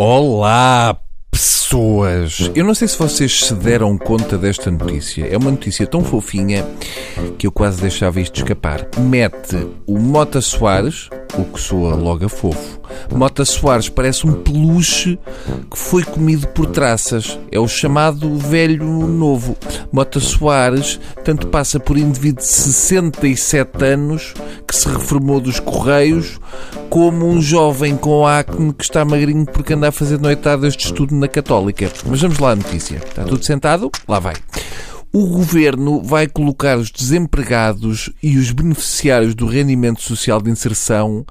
Olá, pessoas! Eu não sei se vocês se deram conta desta notícia. É uma notícia tão fofinha que eu quase deixava isto escapar. Mete o Mota Soares, o que soa logo a fofo. Mota Soares parece um peluche que foi comido por traças. É o chamado velho novo. Mota Soares tanto passa por indivíduo de 67 anos que se reformou dos Correios, como um jovem com acne que está magrinho porque anda a fazer noitadas de estudo na Católica. Mas vamos lá à notícia. Está tudo sentado? Lá vai. O governo vai colocar os desempregados e os beneficiários do rendimento social de inserção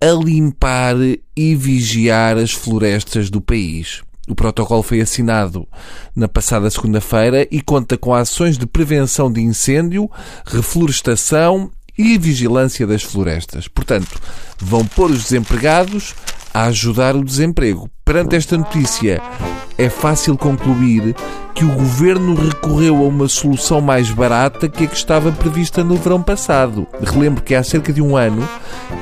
a limpar e vigiar as florestas do país. O protocolo foi assinado na passada segunda-feira e conta com ações de prevenção de incêndio, reflorestação e vigilância das florestas. Portanto, vão pôr os desempregados a ajudar o desemprego. Perante esta notícia, é fácil concluir que o governo recorreu a uma solução mais barata que a que estava prevista no verão passado. Relembro que há cerca de um ano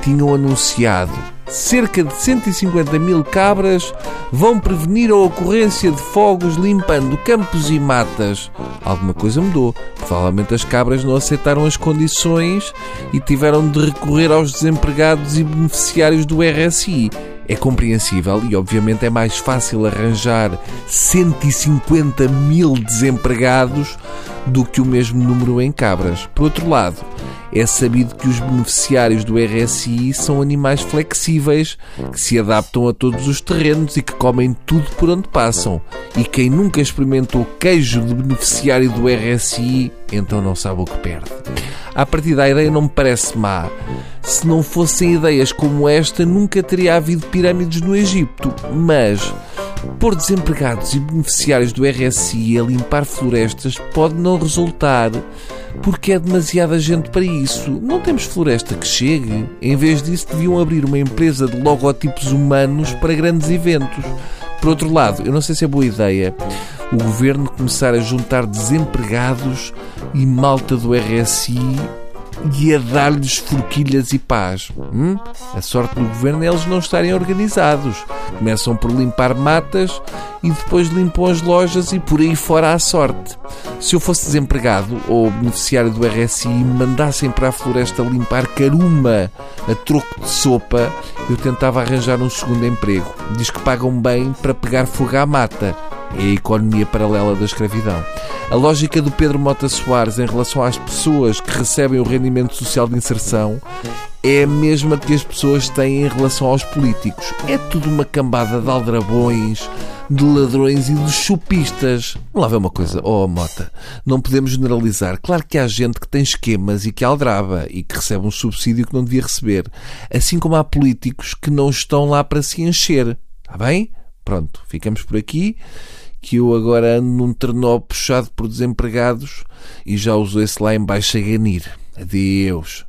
tinham anunciado cerca de 150 mil cabras vão prevenir a ocorrência de fogos limpando campos e matas. Alguma coisa mudou. Provavelmente as cabras não aceitaram as condições e tiveram de recorrer aos desempregados e beneficiários do RSI. É compreensível e, obviamente, é mais fácil arranjar 150 mil desempregados do que o mesmo número em cabras. Por outro lado, é sabido que os beneficiários do RSI são animais flexíveis que se adaptam a todos os terrenos e que comem tudo por onde passam. E quem nunca experimentou queijo de beneficiário do RSI, então não sabe o que perde. A partir da ideia não me parece má. Se não fossem ideias como esta, nunca teria havido pirâmides no Egito. Mas pôr desempregados e beneficiários do RSI a limpar florestas pode não resultar porque é demasiada gente para isso. Não temos floresta que chegue. Em vez disso, deviam abrir uma empresa de logotipos humanos para grandes eventos. Por outro lado, eu não sei se é boa ideia o governo começar a juntar desempregados e malta do RSI e a dar-lhes forquilhas e paz. Hum? A sorte do governo é eles não estarem organizados. Começam por limpar matas e depois limpam as lojas e por aí fora à sorte. Se eu fosse desempregado ou beneficiário do RSI e me mandassem para a floresta limpar caruma a troco de sopa, eu tentava arranjar um segundo emprego. Diz que pagam bem para pegar fogo à mata é a economia paralela da escravidão. A lógica do Pedro Mota Soares em relação às pessoas que recebem o rendimento social de inserção é a mesma que as pessoas têm em relação aos políticos. É tudo uma cambada de aldrabões, de ladrões e de chupistas. Vamos lá ver uma coisa, oh Mota, não podemos generalizar. Claro que há gente que tem esquemas e que aldraba e que recebe um subsídio que não devia receber. Assim como há políticos que não estão lá para se encher. Está bem? Pronto, ficamos por aqui que eu agora ando num trenó puxado por desempregados e já usou esse lá em baixo a ganir. Adeus.